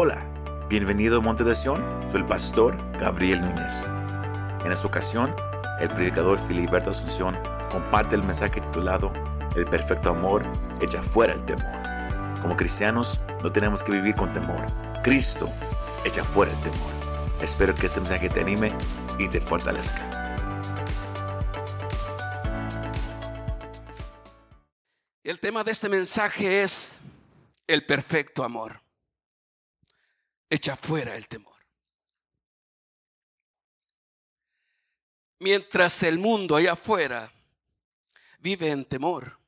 Hola, bienvenido a Monte de Sion, soy el pastor Gabriel Núñez. En esta ocasión, el predicador Filiberto Asunción comparte el mensaje titulado El perfecto amor echa fuera el temor. Como cristianos, no tenemos que vivir con temor. Cristo echa fuera el temor. Espero que este mensaje te anime y te fortalezca. El tema de este mensaje es el perfecto amor. Echa fuera el temor. Mientras el mundo allá afuera vive en temor,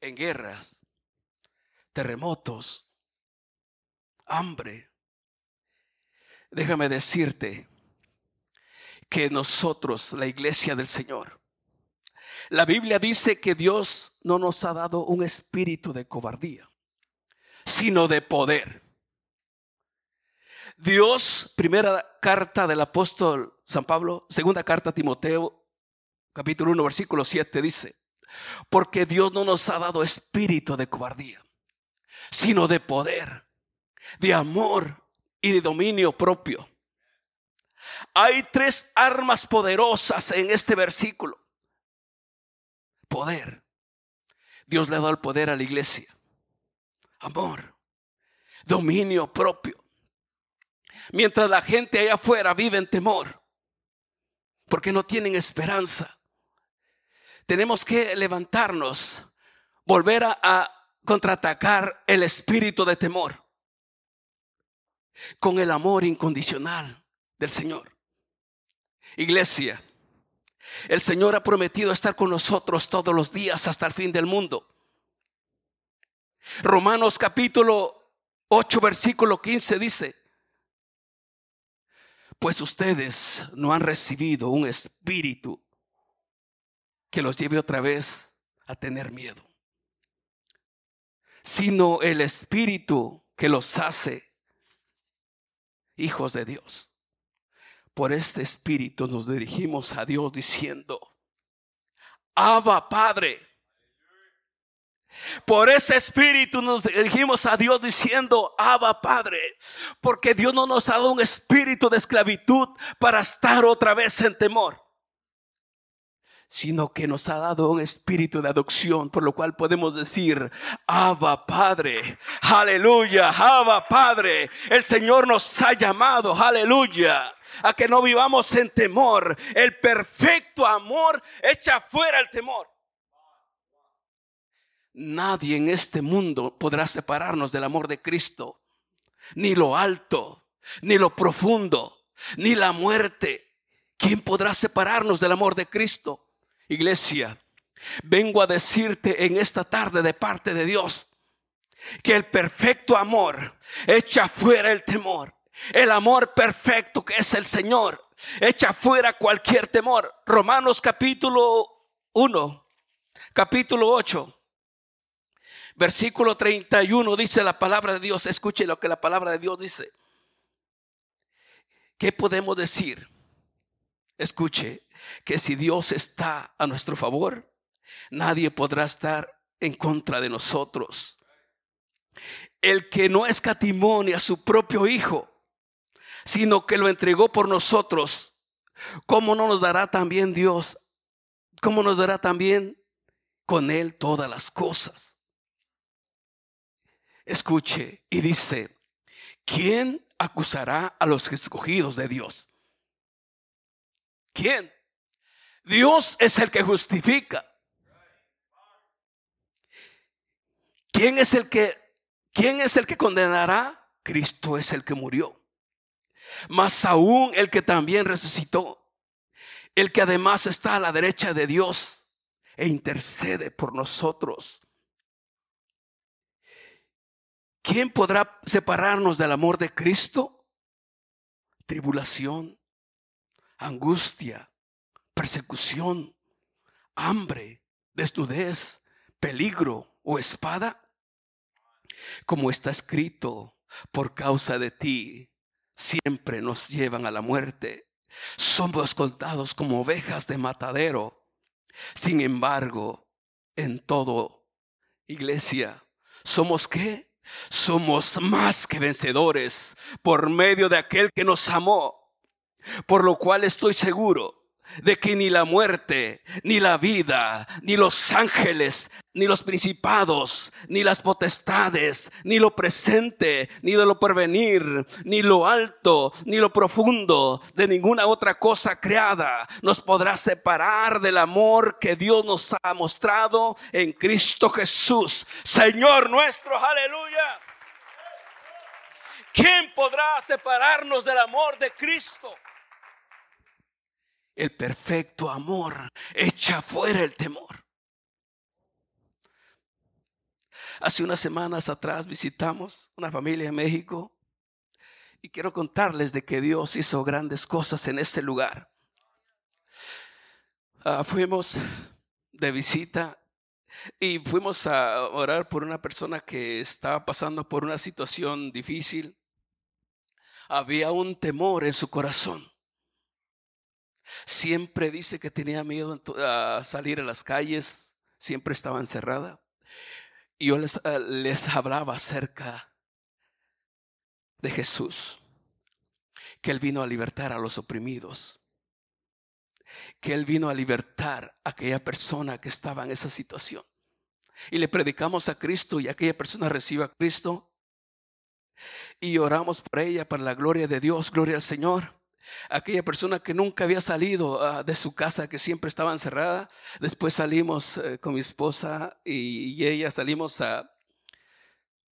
en guerras, terremotos, hambre, déjame decirte que nosotros, la iglesia del Señor, la Biblia dice que Dios no nos ha dado un espíritu de cobardía, sino de poder. Dios, primera carta del apóstol San Pablo, segunda carta a Timoteo, capítulo 1, versículo 7 dice, porque Dios no nos ha dado espíritu de cobardía, sino de poder, de amor y de dominio propio. Hay tres armas poderosas en este versículo. Poder. Dios le ha dado el poder a la iglesia. Amor. Dominio propio. Mientras la gente allá afuera vive en temor. Porque no tienen esperanza. Tenemos que levantarnos. Volver a, a contraatacar el espíritu de temor. Con el amor incondicional del Señor. Iglesia. El Señor ha prometido estar con nosotros todos los días hasta el fin del mundo. Romanos capítulo 8 versículo 15 dice, pues ustedes no han recibido un espíritu que los lleve otra vez a tener miedo, sino el espíritu que los hace hijos de Dios. Por este espíritu nos dirigimos a Dios diciendo, Abba Padre. Por ese espíritu nos dirigimos a Dios diciendo, Abba Padre, porque Dios no nos ha dado un espíritu de esclavitud para estar otra vez en temor sino que nos ha dado un espíritu de adopción, por lo cual podemos decir, Abba Padre, aleluya, Abba Padre, el Señor nos ha llamado, aleluya, a que no vivamos en temor. El perfecto amor echa fuera el temor. Nadie en este mundo podrá separarnos del amor de Cristo, ni lo alto, ni lo profundo, ni la muerte. ¿Quién podrá separarnos del amor de Cristo? Iglesia, vengo a decirte en esta tarde de parte de Dios que el perfecto amor echa fuera el temor. El amor perfecto que es el Señor echa fuera cualquier temor. Romanos capítulo 1, capítulo 8, versículo 31 dice la palabra de Dios. Escuche lo que la palabra de Dios dice. ¿Qué podemos decir? Escuche, que si Dios está a nuestro favor, nadie podrá estar en contra de nosotros. El que no escatimó a su propio Hijo, sino que lo entregó por nosotros, ¿cómo no nos dará también Dios? ¿Cómo nos dará también con Él todas las cosas? Escuche y dice, ¿quién acusará a los escogidos de Dios? ¿Quién? Dios es el que justifica. ¿Quién es el que quién es el que condenará? Cristo es el que murió. Mas aún el que también resucitó, el que además está a la derecha de Dios e intercede por nosotros. ¿Quién podrá separarnos del amor de Cristo? Tribulación, angustia, persecución, hambre, desnudez, peligro o espada? Como está escrito, por causa de ti, siempre nos llevan a la muerte. Somos contados como ovejas de matadero. Sin embargo, en todo, iglesia, ¿somos qué? Somos más que vencedores por medio de aquel que nos amó, por lo cual estoy seguro de que ni la muerte, ni la vida, ni los ángeles, ni los principados, ni las potestades, ni lo presente, ni de lo porvenir, ni lo alto, ni lo profundo, de ninguna otra cosa creada, nos podrá separar del amor que Dios nos ha mostrado en Cristo Jesús, Señor nuestro, aleluya. ¿Quién podrá separarnos del amor de Cristo? El perfecto amor echa fuera el temor. Hace unas semanas atrás visitamos una familia en México y quiero contarles de que Dios hizo grandes cosas en ese lugar. Ah, fuimos de visita y fuimos a orar por una persona que estaba pasando por una situación difícil. Había un temor en su corazón. Siempre dice que tenía miedo a salir a las calles, siempre estaba encerrada. Y yo les, eh, les hablaba acerca de Jesús, que Él vino a libertar a los oprimidos, que Él vino a libertar a aquella persona que estaba en esa situación. Y le predicamos a Cristo y aquella persona recibe a Cristo. Y oramos por ella, para la gloria de Dios, gloria al Señor. Aquella persona que nunca había salido ah, de su casa, que siempre estaba encerrada. Después salimos eh, con mi esposa y, ella salimos a,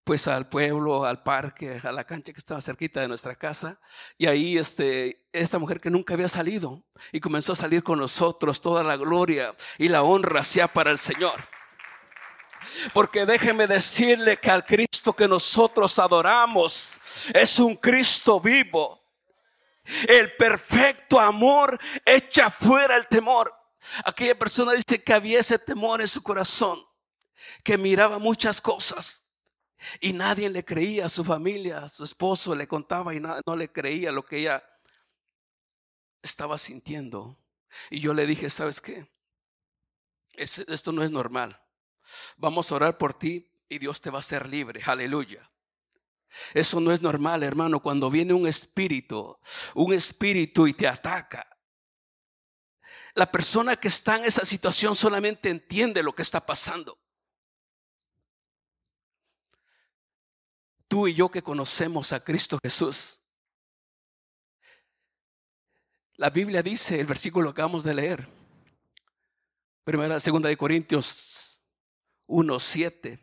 pues al pueblo, al parque, a la cancha que estaba cerquita de nuestra casa. Y ahí este, esta mujer que nunca había salido y comenzó a salir con nosotros, toda la gloria y la honra sea para el Señor. Porque déjeme decirle que al Cristo que nosotros adoramos es un Cristo vivo el perfecto amor echa fuera el temor. Aquella persona dice que había ese temor en su corazón, que miraba muchas cosas y nadie le creía, su familia, su esposo le contaba y no, le creía lo que ella estaba sintiendo. Y yo le dije, ¿sabes qué? esto no es normal. Vamos a orar por ti y Dios te va a hacer libre. Aleluya. Eso no es normal, hermano, cuando viene un espíritu, un espíritu y te ataca. La persona que está en esa situación solamente entiende lo que está pasando. Tú y yo que conocemos a Cristo Jesús. La Biblia dice, el versículo que acabamos de leer, primera, segunda de Corintios 1, 7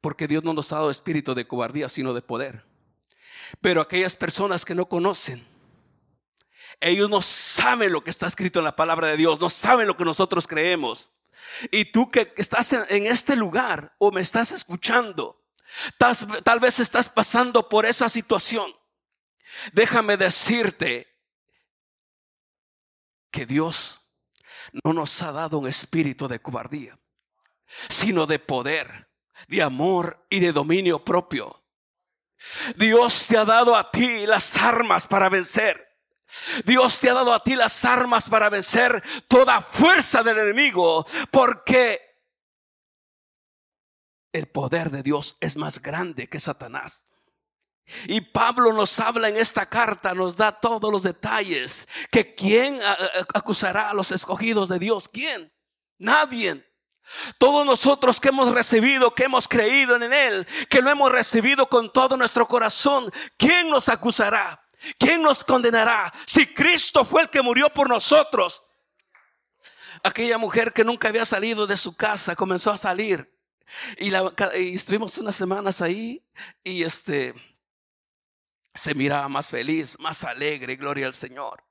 porque Dios no nos ha dado espíritu de cobardía, sino de poder. Pero aquellas personas que no conocen, ellos no saben lo que está escrito en la palabra de Dios, no saben lo que nosotros creemos. Y tú que estás en este lugar o me estás escuchando, tal, vez estás pasando por esa situación. Déjame decirte que Dios no nos ha dado un espíritu de cobardía, sino de poder de amor y de dominio propio. Dios te ha dado a ti las armas para vencer. Dios te ha dado a ti las armas para vencer toda fuerza del enemigo, porque el poder de Dios es más grande que Satanás. Y Pablo nos habla en esta carta, nos da todos los detalles, que quién acusará a los escogidos de Dios, quién, nadie. Todos nosotros que hemos recibido, que hemos creído en Él, que lo hemos recibido con todo nuestro corazón, ¿quién nos acusará? ¿Quién nos condenará? Si Cristo fue el que murió por nosotros. Aquella mujer que nunca había salido de su casa comenzó a salir. Y, estuvimos unas semanas ahí y este se miraba más feliz, más alegre, gloria al Señor.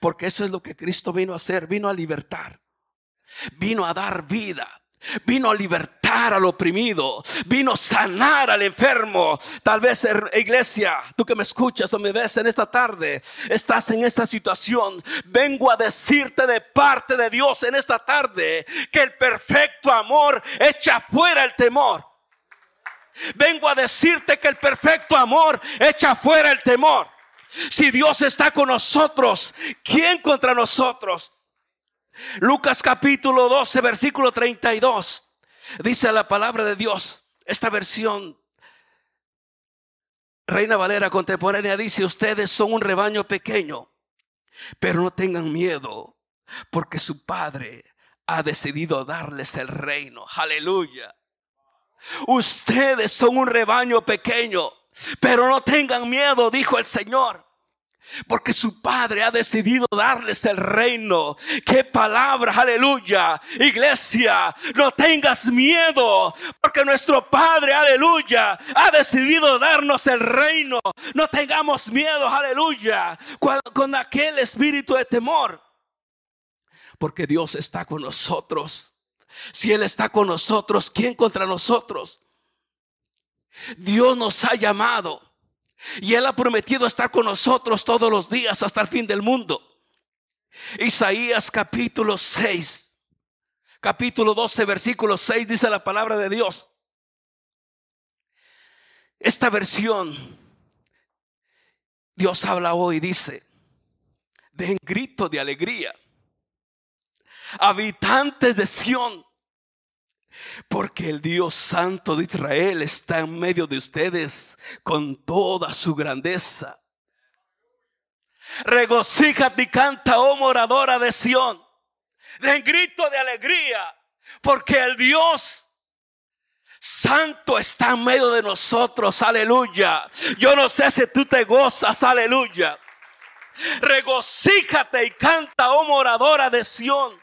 Porque eso es lo que Cristo vino a hacer, vino a libertar, vino a dar vida. Vino a libertar al oprimido, vino a sanar al enfermo. Tal vez, iglesia, tú que me escuchas o me ves en esta tarde, estás en esta situación. Vengo a decirte de parte de Dios en esta tarde que el perfecto amor echa fuera el temor. Vengo a decirte que el perfecto amor echa fuera el temor. Si Dios está con nosotros, ¿quién contra nosotros? Lucas capítulo 12, versículo 32. Dice la palabra de Dios, esta versión Reina Valera contemporánea dice, ustedes son un rebaño pequeño, pero no tengan miedo, porque su Padre ha decidido darles el reino. Aleluya. Ustedes son un rebaño pequeño, pero no tengan miedo, dijo el Señor. Porque su Padre ha decidido darles el reino. Qué palabra, aleluya. Iglesia, no tengas miedo. Porque nuestro Padre, aleluya, ha decidido darnos el reino. No tengamos miedo, aleluya. Con, con aquel espíritu de temor. Porque Dios está con nosotros. Si Él está con nosotros, ¿quién contra nosotros? Dios nos ha llamado y Él ha prometido estar con nosotros todos los días hasta el fin del mundo. Isaías capítulo 6, capítulo 12, versículo 6 dice la palabra de Dios. Esta versión, Dios habla hoy, dice, den grito de alegría. Habitantes de Sión, porque el Dios Santo de Israel está en medio de ustedes con toda su grandeza. Regocíjate y canta, oh moradora de Sión. Den grito de alegría, porque el Dios Santo está en medio de nosotros, aleluya. Yo no sé si tú te gozas, aleluya. Regocíjate y canta, oh moradora de Sión,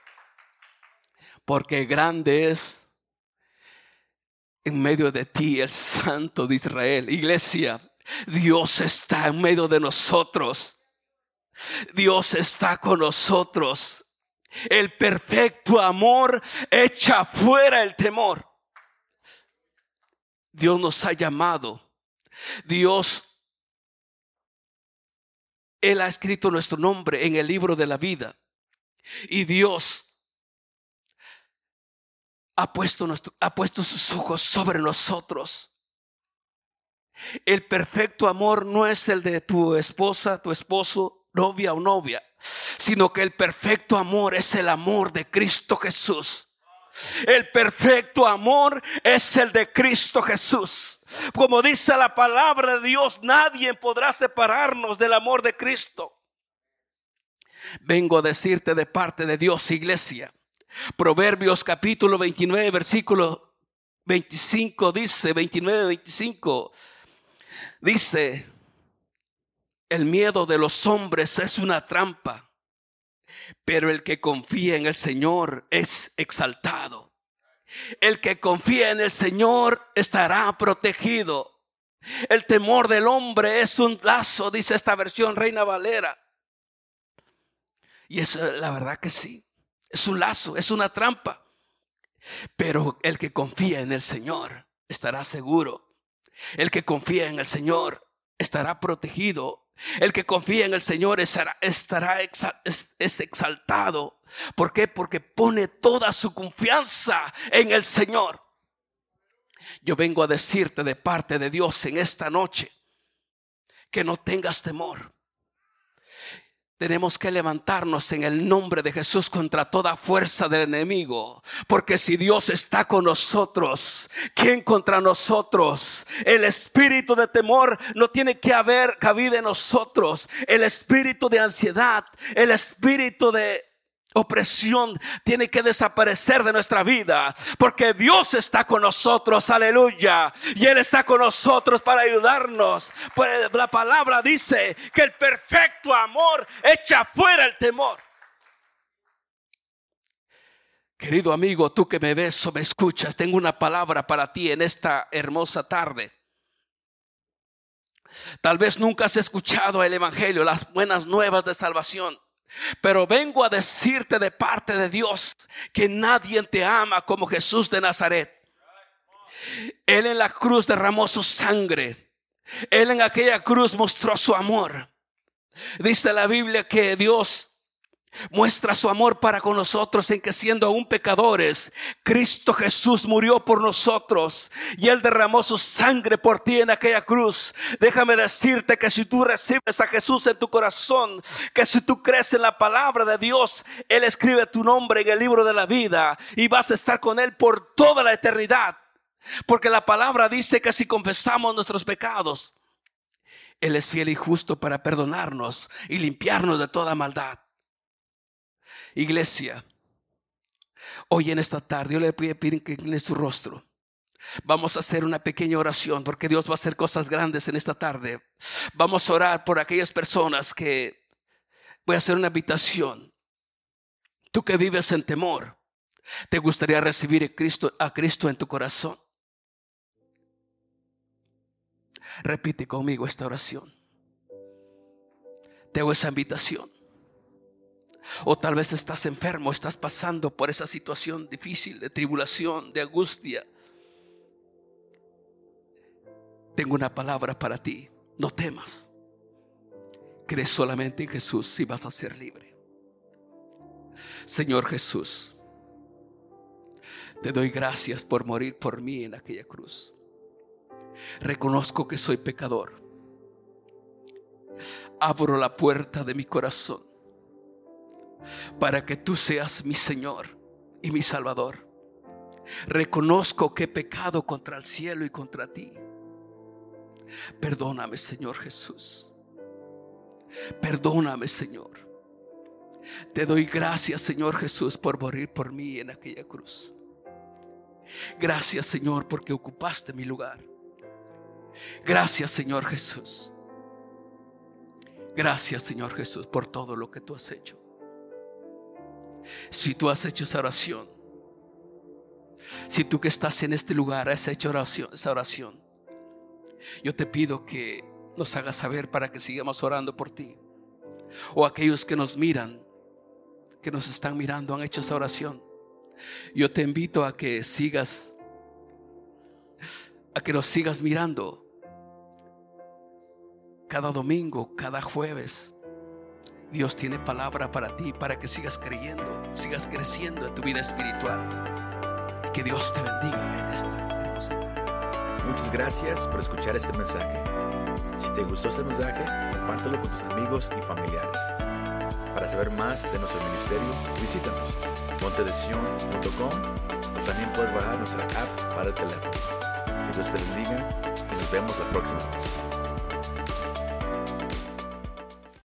porque grande es en medio de ti el Santo de Israel. Iglesia, Dios está en medio de nosotros. Dios está con nosotros. El perfecto amor echa fuera el temor. Dios nos ha llamado. Dios, Él ha escrito nuestro nombre en el libro de la vida. Y Dios ha puesto, sus ojos sobre nosotros. El perfecto amor no es el de tu esposa, tu esposo, novia o novia, sino que el perfecto amor es el amor de Cristo Jesús. El perfecto amor es el de Cristo Jesús. Como dice la palabra de Dios, nadie podrá separarnos del amor de Cristo. Vengo a decirte de parte de Dios, iglesia, Proverbios capítulo 29, versículo 25 dice, 29, 25, dice, el miedo de los hombres es una trampa, pero el que confía en el Señor es exaltado. El que confía en el Señor estará protegido. El temor del hombre es un lazo, dice esta versión Reina Valera. Y es la verdad que sí. Es un lazo, es una trampa. Pero el que confía en el Señor estará seguro. El que confía en el Señor estará protegido. El que confía en el Señor estará, estará es, es exaltado. ¿Por qué? Porque pone toda su confianza en el Señor. Yo vengo a decirte de parte de Dios en esta noche que no tengas temor tenemos que levantarnos en el nombre de Jesús contra toda fuerza del enemigo. Porque si Dios está con nosotros, ¿quién contra nosotros? El espíritu de temor no tiene que haber cabida en nosotros. El espíritu de ansiedad, el espíritu de opresión tiene que desaparecer de nuestra vida porque Dios está con nosotros, aleluya, y Él está con nosotros para ayudarnos. Pues la palabra dice que el perfecto amor echa fuera el temor. Querido amigo, tú que me ves o me escuchas, tengo una palabra para ti en esta hermosa tarde. Tal vez nunca has escuchado el Evangelio, las buenas nuevas de salvación. Pero vengo a decirte de parte de Dios que nadie te ama como Jesús de Nazaret. Él en la cruz derramó su sangre. Él en aquella cruz mostró su amor. Dice la Biblia que Dios Muestra su amor para con nosotros en que siendo aún pecadores, Cristo Jesús murió por nosotros y Él derramó su sangre por ti en aquella cruz. Déjame decirte que si tú recibes a Jesús en tu corazón, que si tú crees en la palabra de Dios, Él escribe tu nombre en el libro de la vida y vas a estar con Él por toda la eternidad. Porque la palabra dice que si confesamos nuestros pecados, Él es fiel y justo para perdonarnos y limpiarnos de toda maldad. Iglesia, hoy en esta tarde yo le voy a pedir que incline su rostro. Vamos a hacer una pequeña oración porque Dios va a hacer cosas grandes en esta tarde. Vamos a orar por aquellas personas que voy a hacer una invitación. Tú que vives en temor, ¿te gustaría recibir a Cristo, a Cristo en tu corazón? Repite conmigo esta oración. Te hago esa invitación. O tal vez estás enfermo, estás pasando por esa situación difícil de tribulación, de angustia. Tengo una palabra para ti. No temas. Crees solamente en Jesús y vas a ser libre. Señor Jesús, te doy gracias por morir por mí en aquella cruz. Reconozco que soy pecador. Abro la puerta de mi corazón para que tú seas mi Señor y mi Salvador. Reconozco que he pecado contra el cielo y contra ti. Perdóname, Señor Jesús. Perdóname, Señor. Te doy gracias, Señor Jesús, por morir por mí en aquella cruz. Gracias, Señor, porque ocupaste mi lugar. Gracias, Señor Jesús. Gracias, Señor Jesús, por todo lo que tú has hecho. Si tú has hecho esa oración, si tú que estás en este lugar has hecho oración, esa oración, yo te pido que nos hagas saber para que sigamos orando por ti. O aquellos que nos miran, que nos están mirando, han hecho esa oración. Yo te invito a que sigas, a que nos sigas mirando cada domingo, cada jueves. Dios tiene palabra para ti, para que sigas creyendo, sigas creciendo en tu vida espiritual. Que Dios te bendiga en esta hermosa tarde. Muchas gracias por escuchar este mensaje. Si te gustó este mensaje, compártelo con tus amigos y familiares. Para saber más de nuestro ministerio, visítanos montedesion.com o también puedes bajar nuestra app para el teléfono. Que Dios te bendiga y nos vemos la próxima vez.